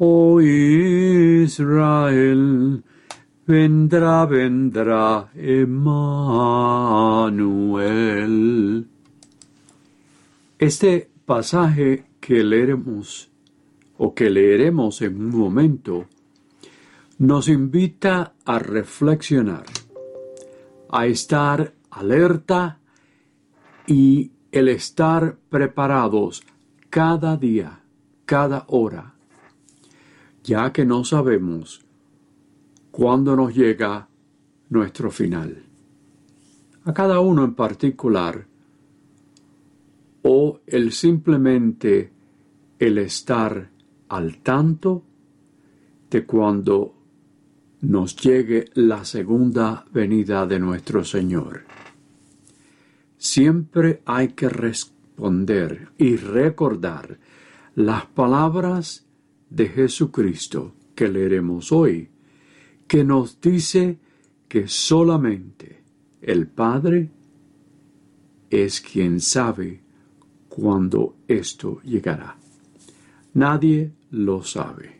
Oh Israel, vendrá, vendrá Emmanuel. Este pasaje que leeremos o que leeremos en un momento nos invita a reflexionar, a estar alerta y el estar preparados cada día, cada hora ya que no sabemos cuándo nos llega nuestro final. A cada uno en particular, o el simplemente el estar al tanto de cuando nos llegue la segunda venida de nuestro Señor. Siempre hay que responder y recordar las palabras de Jesucristo que leeremos hoy, que nos dice que solamente el Padre es quien sabe cuándo esto llegará. Nadie lo sabe.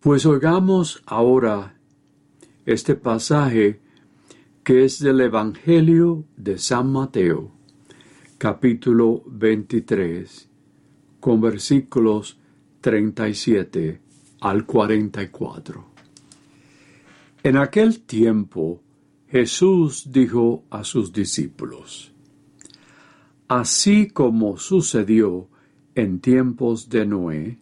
Pues oigamos ahora este pasaje que es del Evangelio de San Mateo, capítulo 23 con versículos 37 al 44. En aquel tiempo Jesús dijo a sus discípulos, Así como sucedió en tiempos de Noé,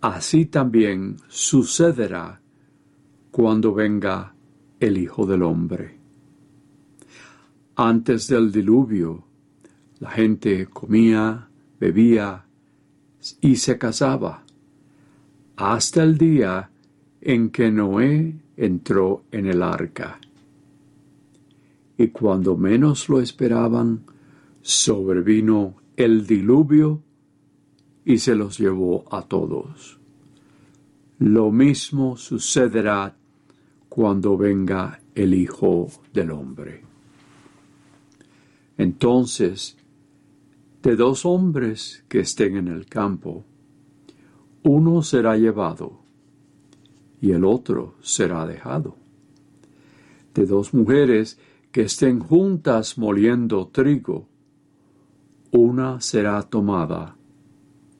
así también sucederá cuando venga el Hijo del Hombre. Antes del diluvio, la gente comía, bebía y se casaba, hasta el día en que Noé entró en el arca. Y cuando menos lo esperaban, sobrevino el diluvio y se los llevó a todos. Lo mismo sucederá cuando venga el Hijo del Hombre. Entonces de dos hombres que estén en el campo, uno será llevado y el otro será dejado. De dos mujeres que estén juntas moliendo trigo, una será tomada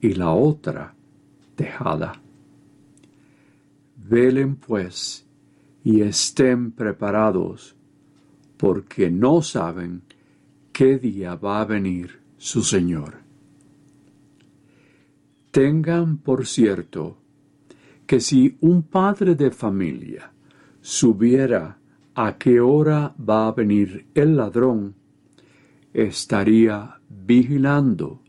y la otra dejada. Velen pues y estén preparados, porque no saben qué día va a venir su Señor. Tengan por cierto que si un padre de familia supiera a qué hora va a venir el ladrón, estaría vigilando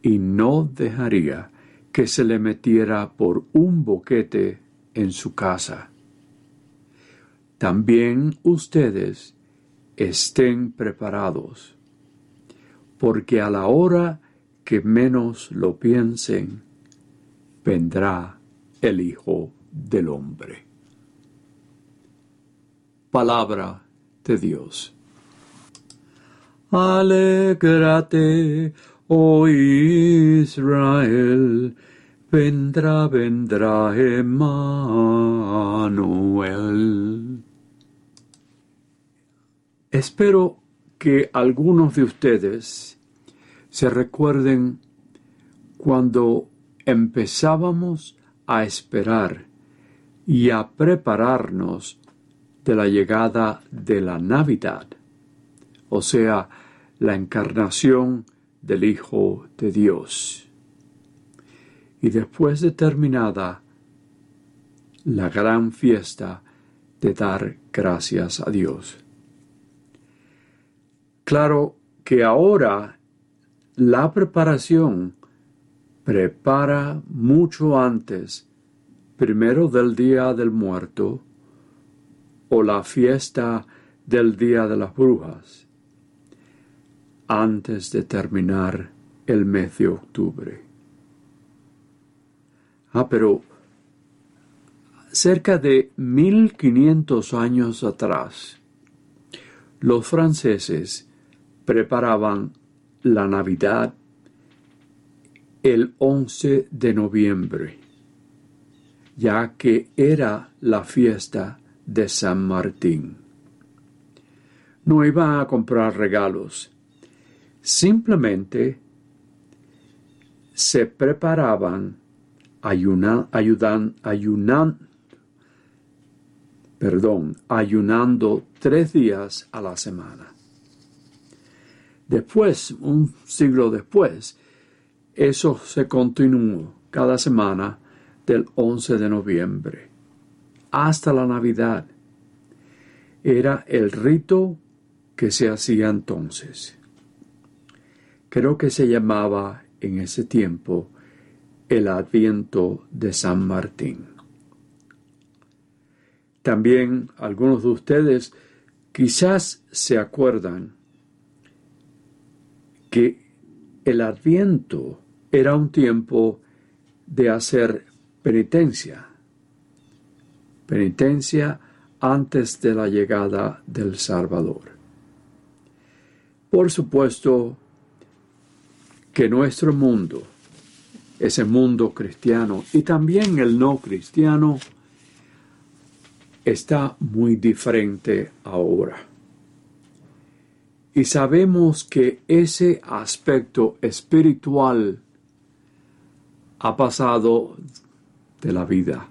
y no dejaría que se le metiera por un boquete en su casa. También ustedes estén preparados porque a la hora que menos lo piensen, vendrá el Hijo del Hombre. Palabra de Dios. Alégrate, oh Israel, vendrá, vendrá Emmanuel. Espero que algunos de ustedes se recuerden cuando empezábamos a esperar y a prepararnos de la llegada de la Navidad, o sea, la encarnación del Hijo de Dios. Y después de terminada la gran fiesta de dar gracias a Dios. Claro que ahora la preparación prepara mucho antes, primero del día del muerto o la fiesta del día de las brujas, antes de terminar el mes de octubre. Ah, pero cerca de 1500 años atrás, los franceses preparaban la Navidad el 11 de noviembre, ya que era la fiesta de San Martín. No iban a comprar regalos, simplemente se preparaban ayunan, ayudan, perdón, ayunando tres días a la semana. Después, un siglo después, eso se continuó cada semana del 11 de noviembre hasta la Navidad. Era el rito que se hacía entonces. Creo que se llamaba en ese tiempo el Adviento de San Martín. También algunos de ustedes quizás se acuerdan que el Adviento era un tiempo de hacer penitencia. Penitencia antes de la llegada del Salvador. Por supuesto que nuestro mundo, ese mundo cristiano y también el no cristiano, está muy diferente ahora. Y sabemos que ese aspecto espiritual ha pasado de la vida.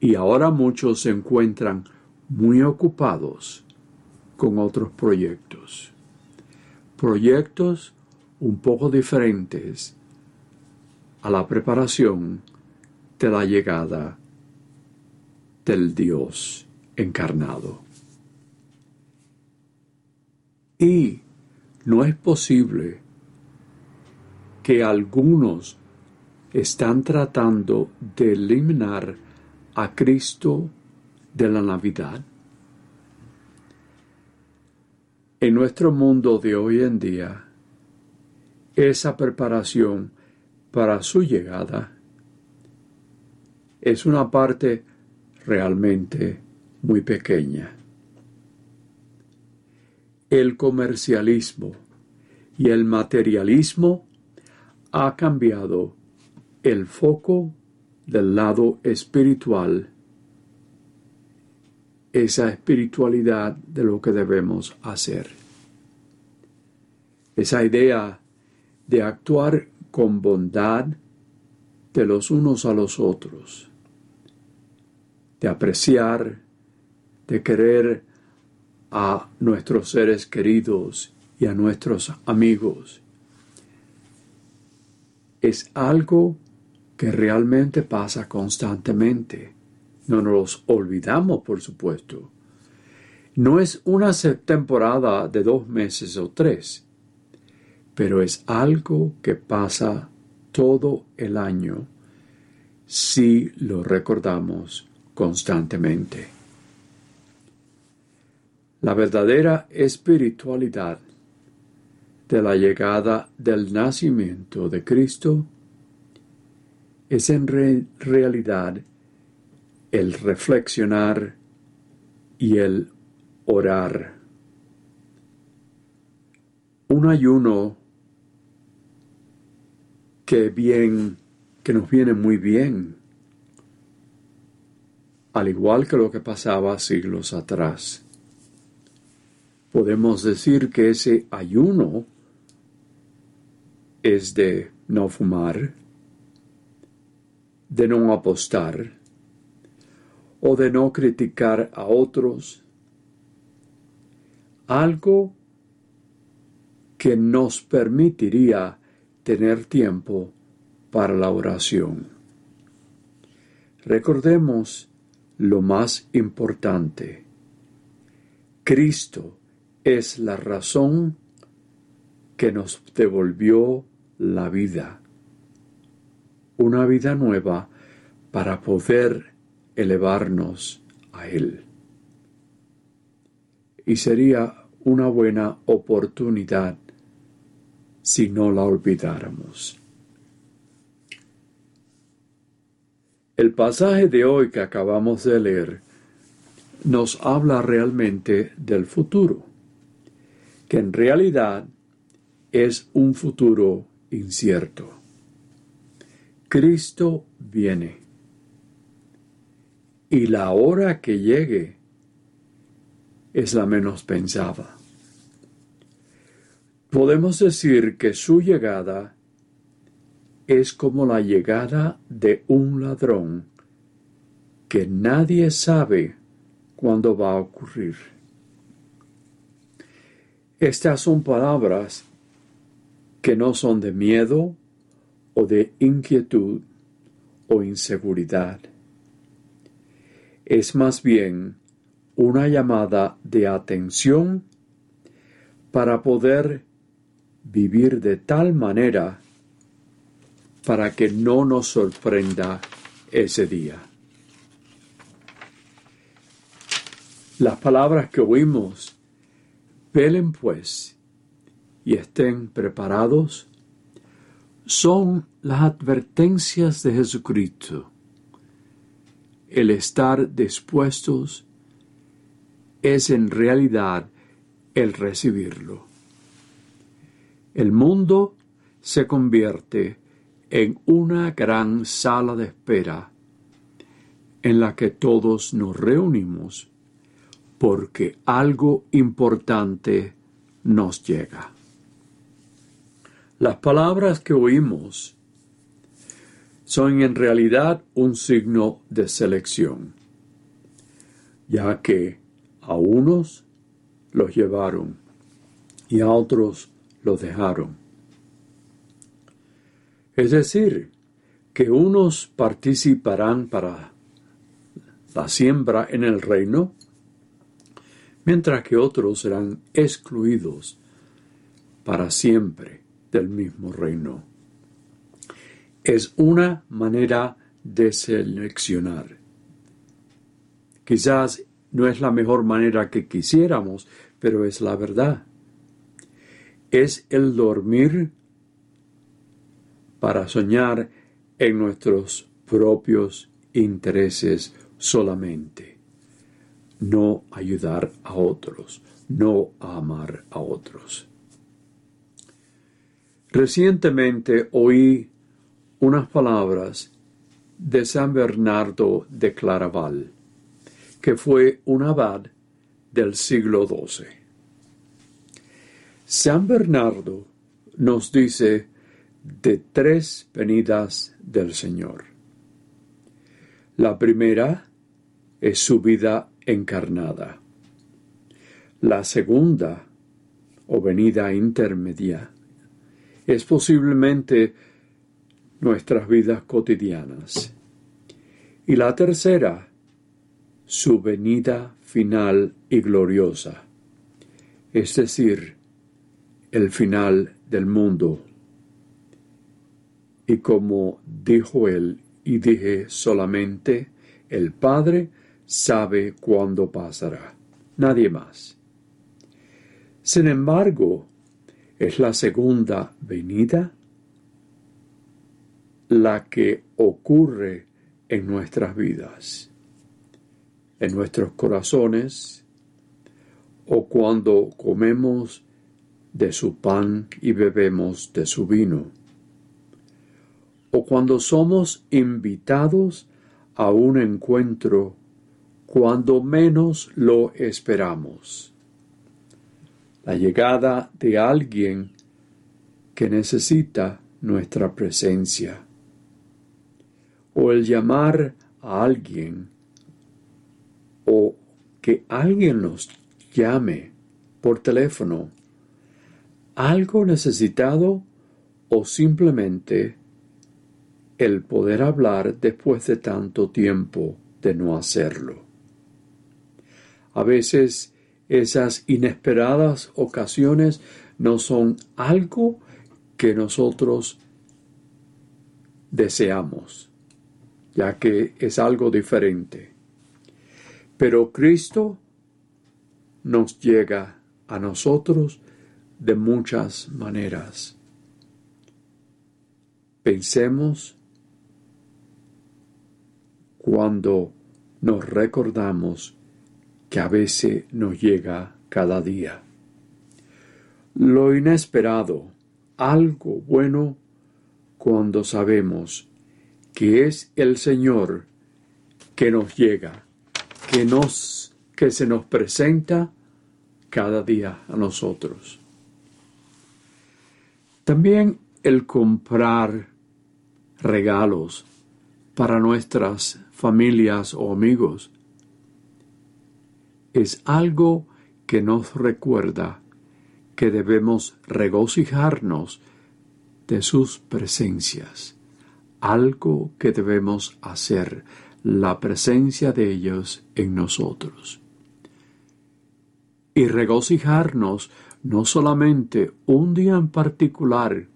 Y ahora muchos se encuentran muy ocupados con otros proyectos. Proyectos un poco diferentes a la preparación de la llegada del Dios encarnado. Y no es posible que algunos están tratando de eliminar a Cristo de la Navidad. En nuestro mundo de hoy en día, esa preparación para su llegada es una parte realmente muy pequeña. El comercialismo y el materialismo ha cambiado el foco del lado espiritual, esa espiritualidad de lo que debemos hacer. Esa idea de actuar con bondad de los unos a los otros, de apreciar, de querer a nuestros seres queridos y a nuestros amigos, es algo que realmente pasa constantemente. No nos olvidamos, por supuesto. No es una temporada de dos meses o tres, pero es algo que pasa todo el año si lo recordamos constantemente. La verdadera espiritualidad de la llegada del nacimiento de Cristo es en realidad el reflexionar y el orar. Un ayuno que bien, que nos viene muy bien, al igual que lo que pasaba siglos atrás. Podemos decir que ese ayuno es de no fumar, de no apostar o de no criticar a otros, algo que nos permitiría tener tiempo para la oración. Recordemos lo más importante. Cristo es la razón que nos devolvió la vida una vida nueva para poder elevarnos a Él. Y sería una buena oportunidad si no la olvidáramos. El pasaje de hoy que acabamos de leer nos habla realmente del futuro, que en realidad es un futuro incierto. Cristo viene y la hora que llegue es la menos pensada. Podemos decir que su llegada es como la llegada de un ladrón que nadie sabe cuándo va a ocurrir. Estas son palabras que no son de miedo o de inquietud o inseguridad. Es más bien una llamada de atención para poder vivir de tal manera para que no nos sorprenda ese día. Las palabras que oímos, velen pues y estén preparados, son las advertencias de Jesucristo. El estar dispuestos es en realidad el recibirlo. El mundo se convierte en una gran sala de espera en la que todos nos reunimos porque algo importante nos llega. Las palabras que oímos son en realidad un signo de selección, ya que a unos los llevaron y a otros los dejaron. Es decir, que unos participarán para la siembra en el reino, mientras que otros serán excluidos para siempre del mismo reino. Es una manera de seleccionar. Quizás no es la mejor manera que quisiéramos, pero es la verdad. Es el dormir para soñar en nuestros propios intereses solamente, no ayudar a otros, no amar a otros. Recientemente oí unas palabras de San Bernardo de Claraval, que fue un abad del siglo XII. San Bernardo nos dice de tres venidas del Señor. La primera es su vida encarnada. La segunda, o venida intermedia, es posiblemente nuestras vidas cotidianas. Y la tercera, su venida final y gloriosa, es decir, el final del mundo y como dijo él, y dije solamente, el Padre sabe cuándo pasará, nadie más. Sin embargo, es la segunda venida la que ocurre en nuestras vidas, en nuestros corazones, o cuando comemos de su pan y bebemos de su vino. O cuando somos invitados a un encuentro cuando menos lo esperamos. La llegada de alguien que necesita nuestra presencia. O el llamar a alguien o que alguien nos llame por teléfono. Algo necesitado o simplemente el poder hablar después de tanto tiempo de no hacerlo. A veces esas inesperadas ocasiones no son algo que nosotros deseamos, ya que es algo diferente. Pero Cristo nos llega a nosotros de muchas maneras. Pensemos cuando nos recordamos que a veces nos llega cada día. Lo inesperado, algo bueno cuando sabemos que es el Señor que nos llega, que nos que se nos presenta cada día a nosotros. También el comprar regalos para nuestras familias o amigos es algo que nos recuerda que debemos regocijarnos de sus presencias, algo que debemos hacer, la presencia de ellos en nosotros. Y regocijarnos no solamente un día en particular,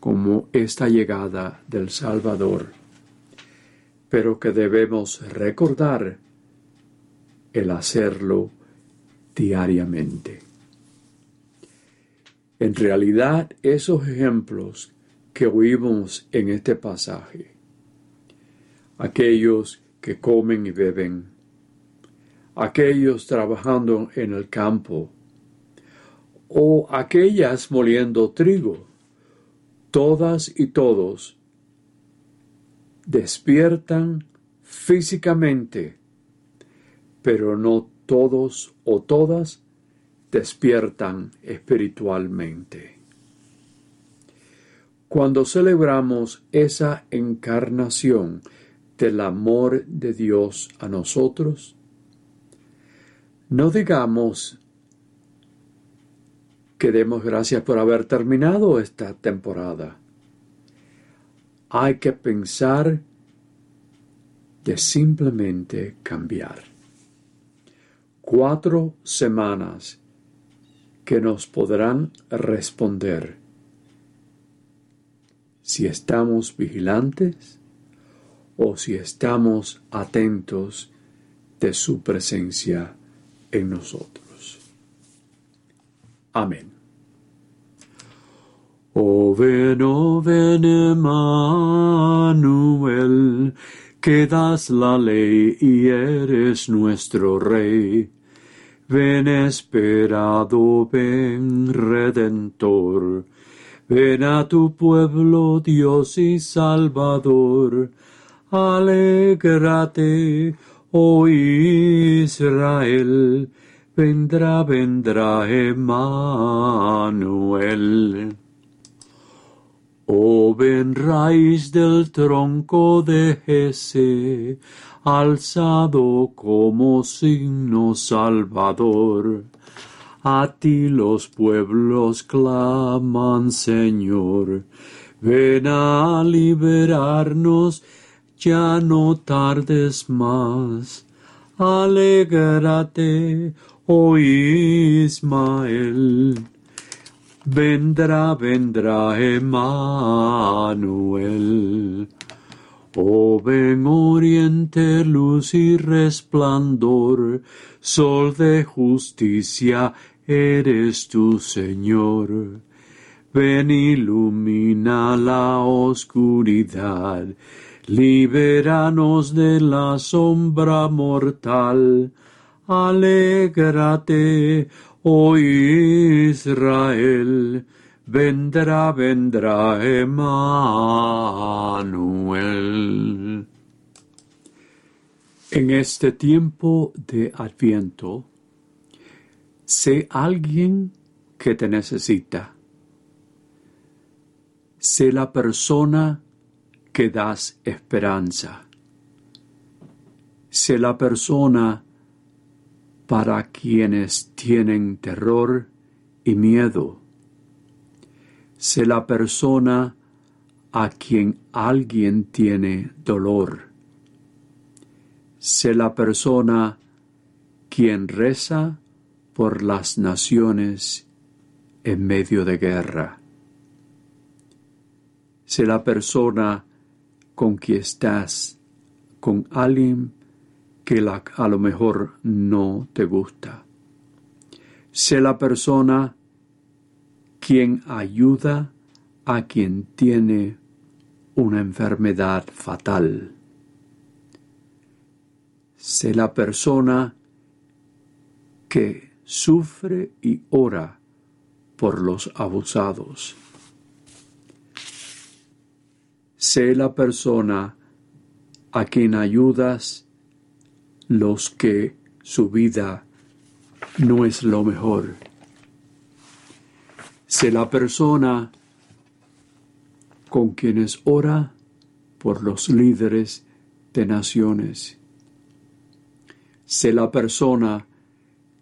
como esta llegada del Salvador, pero que debemos recordar el hacerlo diariamente. En realidad, esos ejemplos que oímos en este pasaje, aquellos que comen y beben, aquellos trabajando en el campo, o aquellas moliendo trigo, todas y todos despiertan físicamente, pero no todos o todas despiertan espiritualmente. Cuando celebramos esa encarnación del amor de Dios a nosotros, no digamos que demos gracias por haber terminado esta temporada. Hay que pensar de simplemente cambiar. Cuatro semanas que nos podrán responder si estamos vigilantes o si estamos atentos de su presencia en nosotros. Amén. Oh ven, oh ven, Emmanuel, que das la ley y eres nuestro rey. Ven esperado, ven redentor, ven a tu pueblo Dios y Salvador. Alégrate, oh Israel, vendrá, vendrá Emmanuel. Oh ven raíz del tronco de Jesse, alzado como signo salvador. A ti los pueblos claman, Señor. Ven a liberarnos, ya no tardes más. Alégrate, oh Ismael. Vendrá, vendrá Emmanuel. Oh ven oriente, luz y resplandor, sol de justicia, eres tu Señor. Ven ilumina la oscuridad, libéranos de la sombra mortal. Alégrate, oh Israel, vendrá, vendrá Emmanuel. En este tiempo de Adviento, sé alguien que te necesita. Sé la persona que das esperanza. Sé la persona para quienes tienen terror y miedo Sé la persona a quien alguien tiene dolor. Sé la persona quien reza por las naciones en medio de guerra. Sé la persona con quien estás, con alguien que a lo mejor no te gusta. Sé la persona quien ayuda a quien tiene una enfermedad fatal. Sé la persona que sufre y ora por los abusados. Sé la persona a quien ayudas los que su vida no es lo mejor. Sé la persona con quienes ora por los líderes de naciones. Sé la persona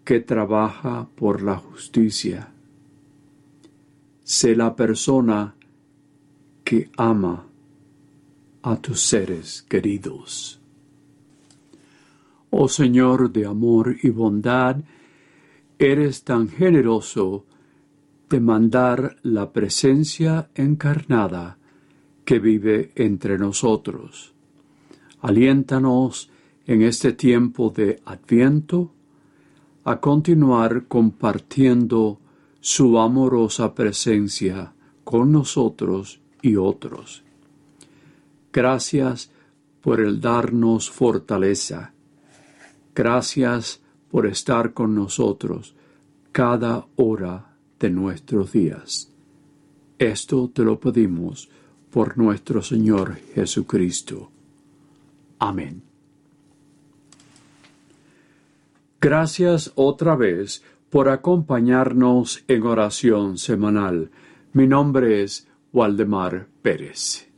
que trabaja por la justicia. Sé la persona que ama a tus seres queridos. Oh Señor de amor y bondad, eres tan generoso de mandar la presencia encarnada que vive entre nosotros. Aliéntanos en este tiempo de Adviento a continuar compartiendo su amorosa presencia con nosotros y otros. Gracias por el darnos fortaleza. Gracias por estar con nosotros cada hora de nuestros días. Esto te lo pedimos por nuestro Señor Jesucristo. Amén. Gracias otra vez por acompañarnos en oración semanal. Mi nombre es Waldemar Pérez.